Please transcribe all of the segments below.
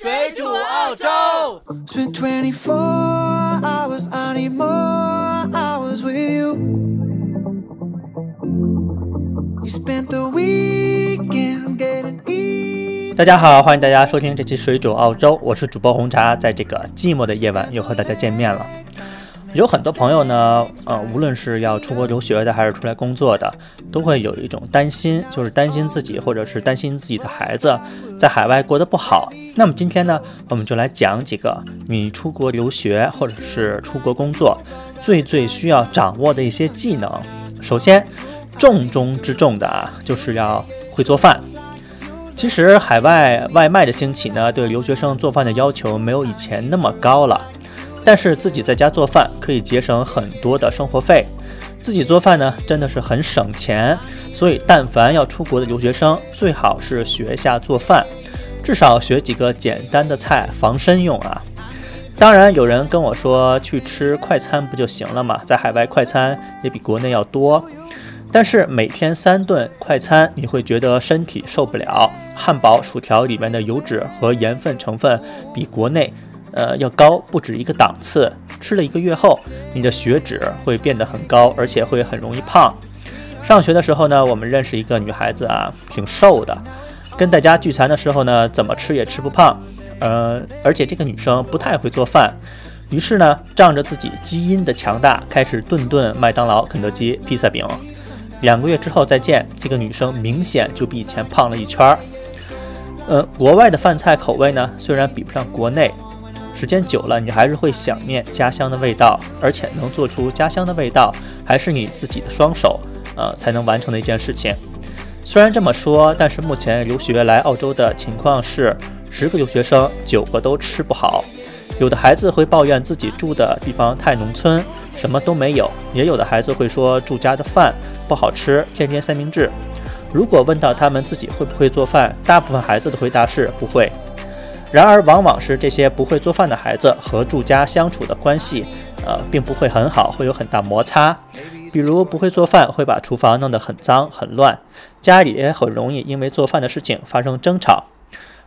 水煮澳洲。Spent 24 hours, I need more hours with you. You spent the weekend getting even. 大家好，欢迎大家收听这期水煮澳洲，我是主播红茶，在这个寂寞的夜晚又和大家见面了。有很多朋友呢，呃，无论是要出国留学的，还是出来工作的，都会有一种担心，就是担心自己或者是担心自己的孩子在海外过得不好。那么今天呢，我们就来讲几个你出国留学或者是出国工作最最需要掌握的一些技能。首先，重中之重的啊，就是要会做饭。其实海外外卖的兴起呢，对留学生做饭的要求没有以前那么高了。但是自己在家做饭可以节省很多的生活费，自己做饭呢真的是很省钱。所以，但凡要出国的留学生，最好是学一下做饭，至少学几个简单的菜防身用啊。当然，有人跟我说去吃快餐不就行了嘛，在海外快餐也比国内要多。但是每天三顿快餐，你会觉得身体受不了。汉堡、薯条里面的油脂和盐分成分比国内，呃，要高不止一个档次。吃了一个月后，你的血脂会变得很高，而且会很容易胖。上学的时候呢，我们认识一个女孩子啊，挺瘦的，跟大家聚餐的时候呢，怎么吃也吃不胖。呃，而且这个女生不太会做饭，于是呢，仗着自己基因的强大，开始顿顿麦当劳、肯德基、披萨饼。两个月之后再见，这个女生明显就比以前胖了一圈儿。呃，国外的饭菜口味呢，虽然比不上国内，时间久了你还是会想念家乡的味道，而且能做出家乡的味道，还是你自己的双手呃才能完成的一件事情。虽然这么说，但是目前留学来澳洲的情况是，十个留学生九个都吃不好，有的孩子会抱怨自己住的地方太农村，什么都没有；也有的孩子会说住家的饭不好吃，天天三明治。如果问到他们自己会不会做饭，大部分孩子的回答是不会。然而，往往是这些不会做饭的孩子和住家相处的关系，呃，并不会很好，会有很大摩擦。比如不会做饭，会把厨房弄得很脏很乱，家里也很容易因为做饭的事情发生争吵。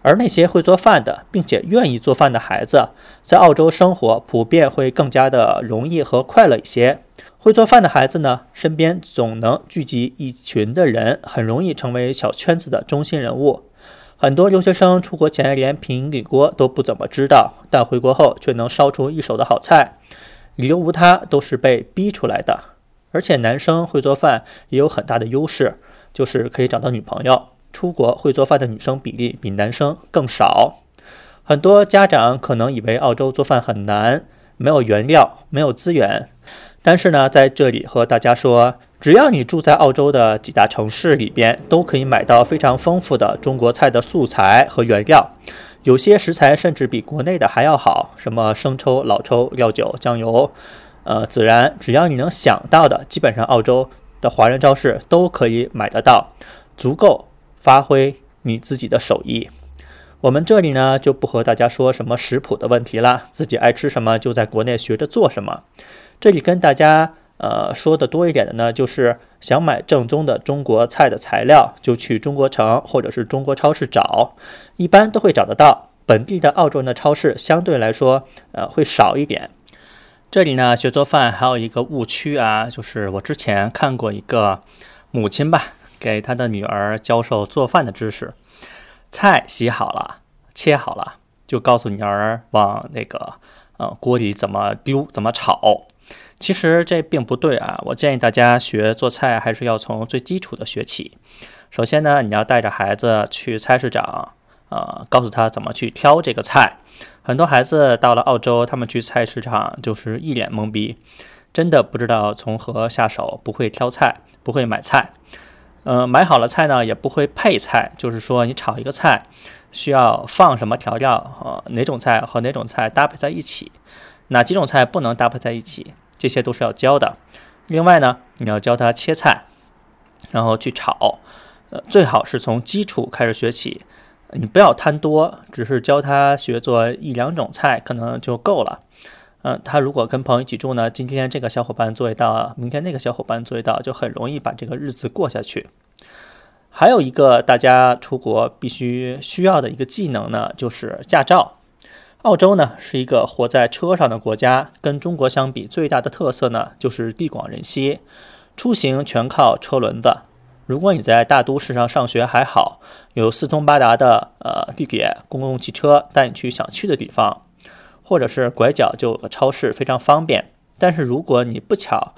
而那些会做饭的，并且愿意做饭的孩子，在澳洲生活普遍会更加的容易和快乐一些。会做饭的孩子呢，身边总能聚集一群的人，很容易成为小圈子的中心人物。很多留学生出国前连平底锅都不怎么知道，但回国后却能烧出一手的好菜。理由无他，都是被逼出来的。而且男生会做饭也有很大的优势，就是可以找到女朋友。出国会做饭的女生比例比男生更少。很多家长可能以为澳洲做饭很难，没有原料，没有资源。但是呢，在这里和大家说，只要你住在澳洲的几大城市里边，都可以买到非常丰富的中国菜的素材和原料。有些食材甚至比国内的还要好，什么生抽、老抽、料酒、酱油，呃，孜然，只要你能想到的，基本上澳洲的华人超市都可以买得到，足够发挥你自己的手艺。我们这里呢，就不和大家说什么食谱的问题啦，自己爱吃什么就在国内学着做什么。这里跟大家呃说的多一点的呢，就是想买正宗的中国菜的材料，就去中国城或者是中国超市找，一般都会找得到。本地的澳洲人的超市相对来说呃会少一点。这里呢，学做饭还有一个误区啊，就是我之前看过一个母亲吧，给她的女儿教授做饭的知识，菜洗好了，切好了，就告诉女儿往那个呃锅里怎么丢，怎么炒。其实这并不对啊！我建议大家学做菜还是要从最基础的学起。首先呢，你要带着孩子去菜市场，呃，告诉他怎么去挑这个菜。很多孩子到了澳洲，他们去菜市场就是一脸懵逼，真的不知道从何下手，不会挑菜，不会买菜。呃，买好了菜呢，也不会配菜，就是说你炒一个菜需要放什么调料，呃，哪种菜和哪种菜搭配在一起，哪几种菜不能搭配在一起。这些都是要教的。另外呢，你要教他切菜，然后去炒，呃，最好是从基础开始学起。你不要贪多，只是教他学做一两种菜可能就够了。嗯、他如果跟朋友一起住呢，今天这个小伙伴做一道，明天那个小伙伴做一道，就很容易把这个日子过下去。还有一个大家出国必须需要的一个技能呢，就是驾照。澳洲呢是一个活在车上的国家，跟中国相比，最大的特色呢就是地广人稀，出行全靠车轮子。如果你在大都市上上学还好，有四通八达的呃地铁、公共汽车带你去想去的地方，或者是拐角就有个超市，非常方便。但是如果你不巧，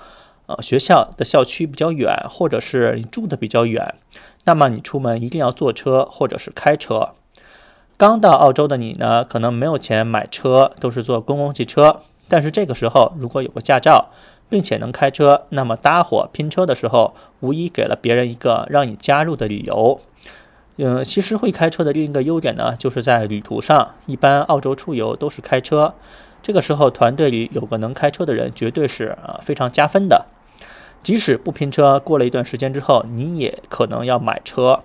呃学校的校区比较远，或者是你住的比较远，那么你出门一定要坐车或者是开车。刚到澳洲的你呢，可能没有钱买车，都是坐公共汽车。但是这个时候，如果有个驾照，并且能开车，那么搭伙拼车的时候，无疑给了别人一个让你加入的理由。嗯，其实会开车的另一个优点呢，就是在旅途上，一般澳洲出游都是开车。这个时候，团队里有个能开车的人，绝对是啊非常加分的。即使不拼车，过了一段时间之后，你也可能要买车。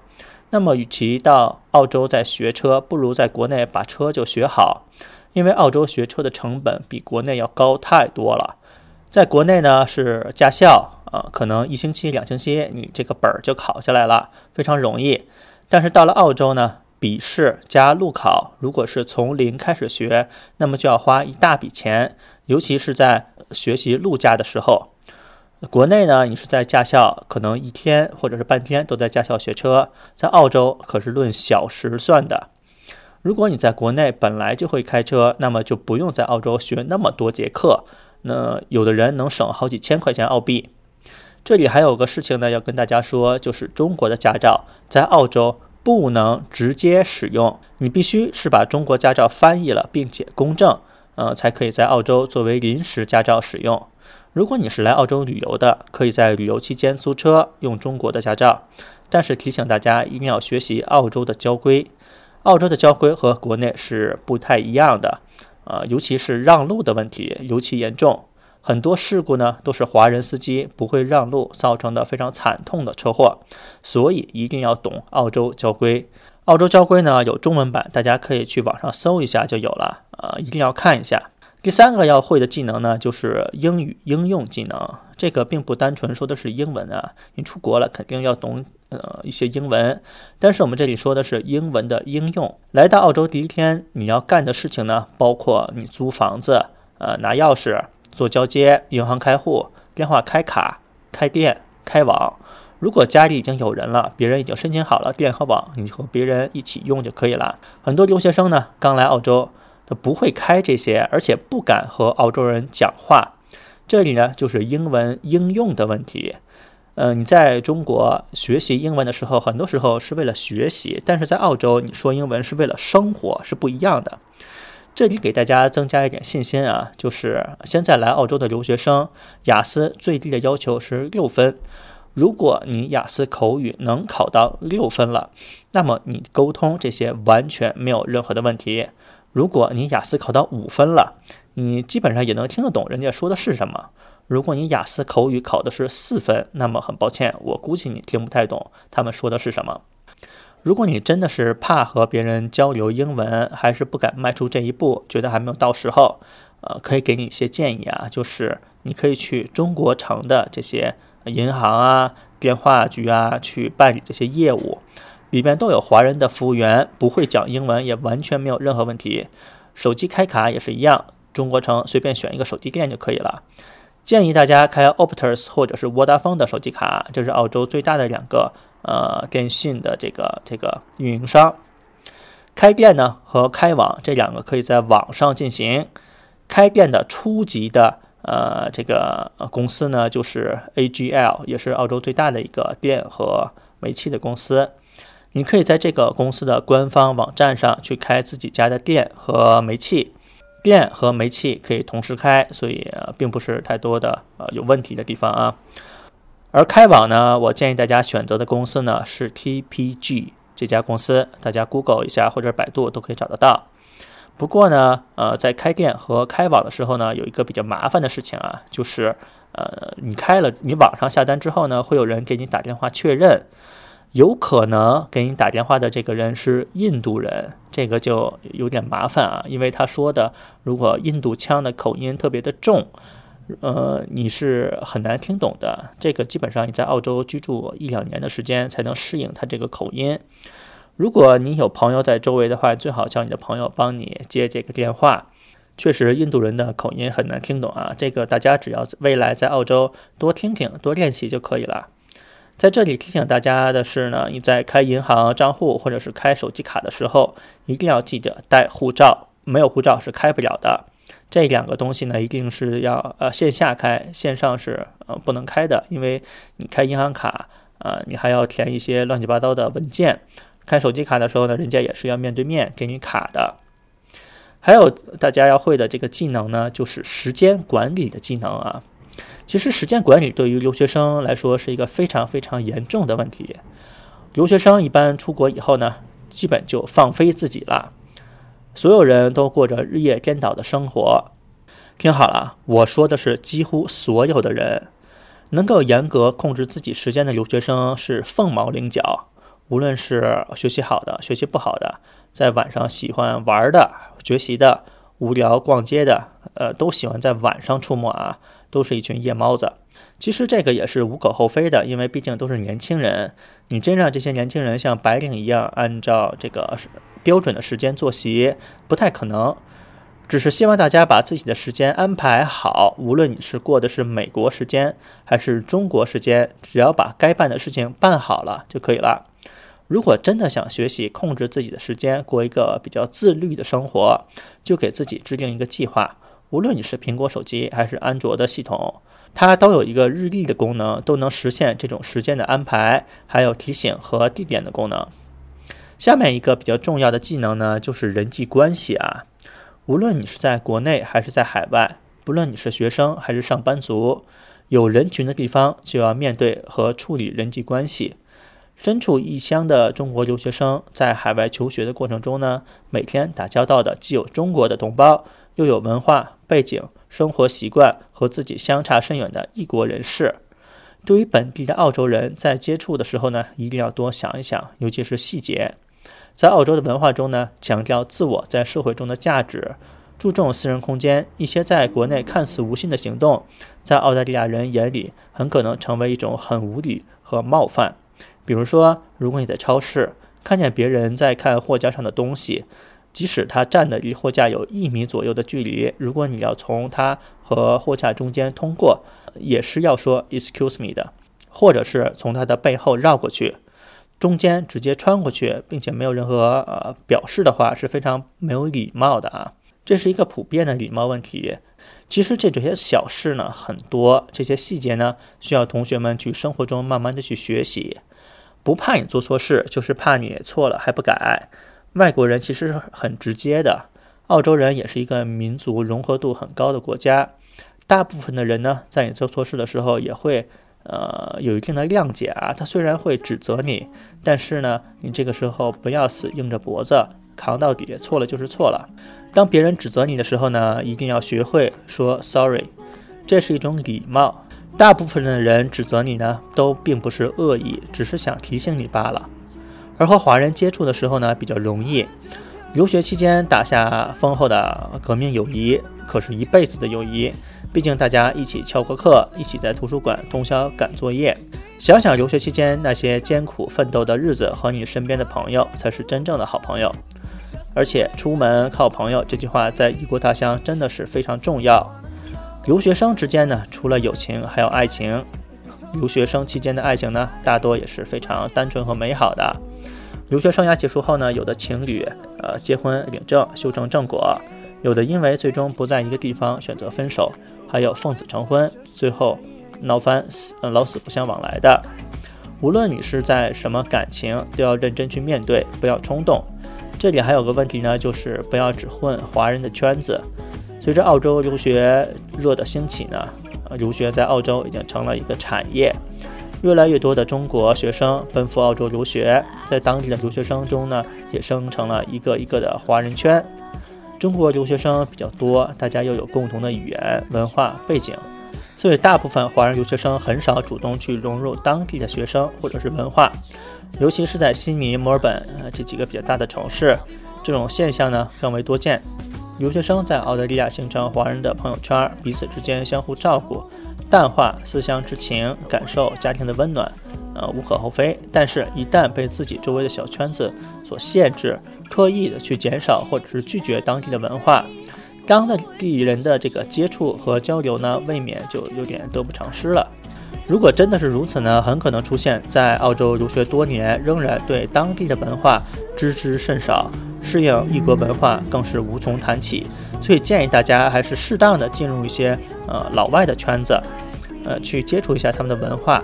那么，与其到澳洲再学车，不如在国内把车就学好。因为澳洲学车的成本比国内要高太多了。在国内呢是驾校啊，可能一星期、两星期你这个本儿就考下来了，非常容易。但是到了澳洲呢，笔试加路考，如果是从零开始学，那么就要花一大笔钱，尤其是在学习路驾的时候。国内呢，你是在驾校，可能一天或者是半天都在驾校学车，在澳洲可是论小时算的。如果你在国内本来就会开车，那么就不用在澳洲学那么多节课，那有的人能省好几千块钱澳币。这里还有个事情呢，要跟大家说，就是中国的驾照在澳洲不能直接使用，你必须是把中国驾照翻译了并且公证，呃，才可以在澳洲作为临时驾照使用。如果你是来澳洲旅游的，可以在旅游期间租车用中国的驾照，但是提醒大家一定要学习澳洲的交规。澳洲的交规和国内是不太一样的，呃，尤其是让路的问题尤其严重，很多事故呢都是华人司机不会让路造成的非常惨痛的车祸，所以一定要懂澳洲交规。澳洲交规呢有中文版，大家可以去网上搜一下就有了，呃，一定要看一下。第三个要会的技能呢，就是英语应用技能。这个并不单纯说的是英文啊，你出国了肯定要懂呃一些英文。但是我们这里说的是英文的应用。来到澳洲第一天，你要干的事情呢，包括你租房子、呃拿钥匙、做交接、银行开户、电话开卡、开店、开网。如果家里已经有人了，别人已经申请好了电和网，你和别人一起用就可以了。很多留学生呢，刚来澳洲。他不会开这些，而且不敢和澳洲人讲话。这里呢，就是英文应用的问题。呃，你在中国学习英文的时候，很多时候是为了学习；但是在澳洲，你说英文是为了生活，是不一样的。这里给大家增加一点信心啊，就是现在来澳洲的留学生，雅思最低的要求是六分。如果你雅思口语能考到六分了，那么你沟通这些完全没有任何的问题。如果你雅思考到五分了，你基本上也能听得懂人家说的是什么。如果你雅思口语考的是四分，那么很抱歉，我估计你听不太懂他们说的是什么。如果你真的是怕和别人交流英文，还是不敢迈出这一步，觉得还没有到时候，呃，可以给你一些建议啊，就是你可以去中国城的这些银行啊、电话局啊去办理这些业务。里边都有华人的服务员，不会讲英文也完全没有任何问题。手机开卡也是一样，中国城随便选一个手机店就可以了。建议大家开 Optus 或者是 Vodafone 的手机卡，这是澳洲最大的两个呃电信的这个这个运营商。开店呢和开网这两个可以在网上进行。开店的初级的呃这个公司呢就是 AGL，也是澳洲最大的一个电和煤气的公司。你可以在这个公司的官方网站上去开自己家的电和煤气，电和煤气可以同时开，所以并不是太多的呃有问题的地方啊。而开网呢，我建议大家选择的公司呢是 TPG 这家公司，大家 Google 一下或者百度都可以找得到。不过呢，呃，在开店和开网的时候呢，有一个比较麻烦的事情啊，就是呃，你开了你网上下单之后呢，会有人给你打电话确认。有可能给你打电话的这个人是印度人，这个就有点麻烦啊，因为他说的如果印度腔的口音特别的重，呃，你是很难听懂的。这个基本上你在澳洲居住一两年的时间才能适应他这个口音。如果你有朋友在周围的话，最好叫你的朋友帮你接这个电话。确实，印度人的口音很难听懂啊。这个大家只要未来在澳洲多听听、多练习就可以了。在这里提醒大家的是呢，你在开银行账户或者是开手机卡的时候，一定要记得带护照，没有护照是开不了的。这两个东西呢，一定是要呃线下开，线上是呃不能开的，因为你开银行卡呃，你还要填一些乱七八糟的文件。开手机卡的时候呢，人家也是要面对面给你卡的。还有大家要会的这个技能呢，就是时间管理的技能啊。其实时间管理对于留学生来说是一个非常非常严重的问题。留学生一般出国以后呢，基本就放飞自己了，所有人都过着日夜颠倒的生活。听好了，我说的是几乎所有的人，能够严格控制自己时间的留学生是凤毛麟角。无论是学习好的、学习不好的，在晚上喜欢玩的、学习的、无聊逛街的，呃，都喜欢在晚上出没啊，都是一群夜猫子。其实这个也是无可厚非的，因为毕竟都是年轻人。你真让这些年轻人像白领一样按照这个标准的时间作息，不太可能。只是希望大家把自己的时间安排好，无论你是过的是美国时间还是中国时间，只要把该办的事情办好了就可以了。如果真的想学习，控制自己的时间，过一个比较自律的生活，就给自己制定一个计划。无论你是苹果手机还是安卓的系统，它都有一个日历的功能，都能实现这种时间的安排，还有提醒和地点的功能。下面一个比较重要的技能呢，就是人际关系啊。无论你是在国内还是在海外，不论你是学生还是上班族，有人群的地方就要面对和处理人际关系。身处异乡的中国留学生在海外求学的过程中呢，每天打交道的既有中国的同胞，又有文化背景、生活习惯和自己相差甚远的异国人士。对于本地的澳洲人，在接触的时候呢，一定要多想一想，尤其是细节。在澳洲的文化中呢，强调自我在社会中的价值，注重私人空间。一些在国内看似无心的行动，在澳大利亚人眼里，很可能成为一种很无理和冒犯。比如说，如果你在超市看见别人在看货架上的东西，即使他站的离货架有一米左右的距离，如果你要从他和货架中间通过，也是要说 “excuse me” 的，或者是从他的背后绕过去，中间直接穿过去，并且没有任何呃表示的话，是非常没有礼貌的啊。这是一个普遍的礼貌问题。其实这这些小事呢很多，这些细节呢需要同学们去生活中慢慢的去学习。不怕你做错事，就是怕你错了还不改。外国人其实是很直接的，澳洲人也是一个民族融合度很高的国家。大部分的人呢，在你做错事的时候，也会呃有一定的谅解啊。他虽然会指责你，但是呢，你这个时候不要死硬着脖子扛到底，错了就是错了。当别人指责你的时候呢，一定要学会说 sorry，这是一种礼貌。大部分的人指责你呢，都并不是恶意，只是想提醒你罢了。而和华人接触的时候呢，比较容易。留学期间打下丰厚的革命友谊，可是一辈子的友谊。毕竟大家一起翘过课，一起在图书馆通宵赶作业。想想留学期间那些艰苦奋斗的日子，和你身边的朋友才是真正的好朋友。而且出门靠朋友这句话，在异国他乡真的是非常重要。留学生之间呢，除了友情，还有爱情。留学生期间的爱情呢，大多也是非常单纯和美好的。留学生涯结束后呢，有的情侣呃结婚领证修成正果，有的因为最终不在一个地方选择分手，还有奉子成婚，最后闹翻死老死不相往来的。无论你是在什么感情，都要认真去面对，不要冲动。这里还有个问题呢，就是不要只混华人的圈子。随着澳洲留学热的兴起呢，留学在澳洲已经成了一个产业，越来越多的中国学生奔赴澳洲留学，在当地的留学生中呢，也生成了一个一个的华人圈。中国留学生比较多，大家又有共同的语言、文化背景，所以大部分华人留学生很少主动去融入当地的学生或者是文化，尤其是在悉尼、墨尔本呃这几个比较大的城市，这种现象呢更为多见。留学生在澳大利亚形成华人的朋友圈，彼此之间相互照顾，淡化思乡之情，感受家庭的温暖，呃，无可厚非。但是，一旦被自己周围的小圈子所限制，刻意的去减少或者是拒绝当地的文化，当地人的这个接触和交流呢，未免就有点得不偿失了。如果真的是如此呢，很可能出现在澳洲留学多年，仍然对当地的文化知之甚少。适应异国文化更是无从谈起，所以建议大家还是适当的进入一些呃老外的圈子，呃去接触一下他们的文化，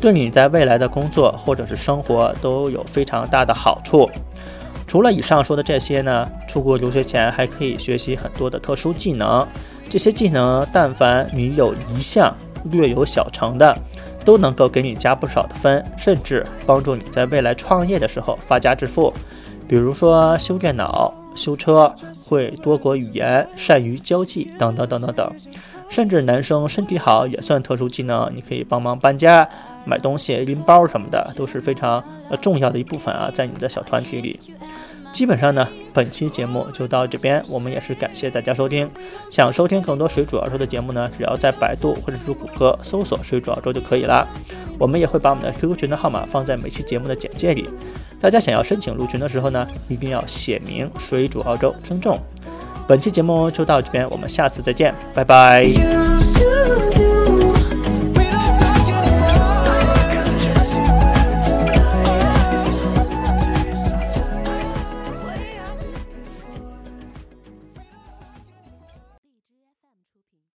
对你在未来的工作或者是生活都有非常大的好处。除了以上说的这些呢，出国留学前还可以学习很多的特殊技能，这些技能但凡你有一项略有小成的，都能够给你加不少的分，甚至帮助你在未来创业的时候发家致富。比如说修电脑、修车、会多国语言、善于交际等等等等等，甚至男生身体好也算特殊技能，你可以帮忙搬家、买东西、拎包什么的，都是非常呃重要的一部分啊，在你的小团体里。基本上呢，本期节目就到这边，我们也是感谢大家收听。想收听更多水煮澳洲的节目呢，只要在百度或者是谷歌搜索“水煮澳洲”就可以了。我们也会把我们的 QQ 群的号码放在每期节目的简介里。大家想要申请入群的时候呢，一定要写明“水煮澳洲听众”。本期节目就到这边，我们下次再见，拜拜。